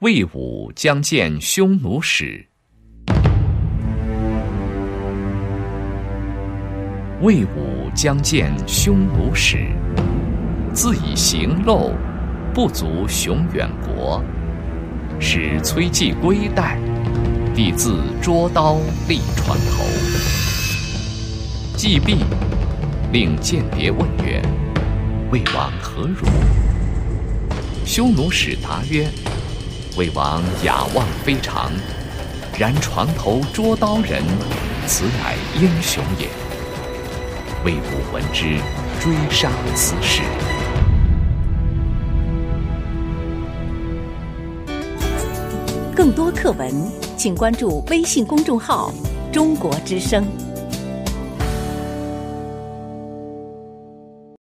魏武将见匈奴使。魏武将见匈奴使，自以行陋，不足雄远国。使崔季归代，帝自捉刀立床头。季毕，令间谍问曰：“魏王何如？”匈奴使答曰：“魏王雅望非常，然床头捉刀人，此乃英雄也。”魏武闻之，追杀此事。更多课文，请关注微信公众号“中国之声”。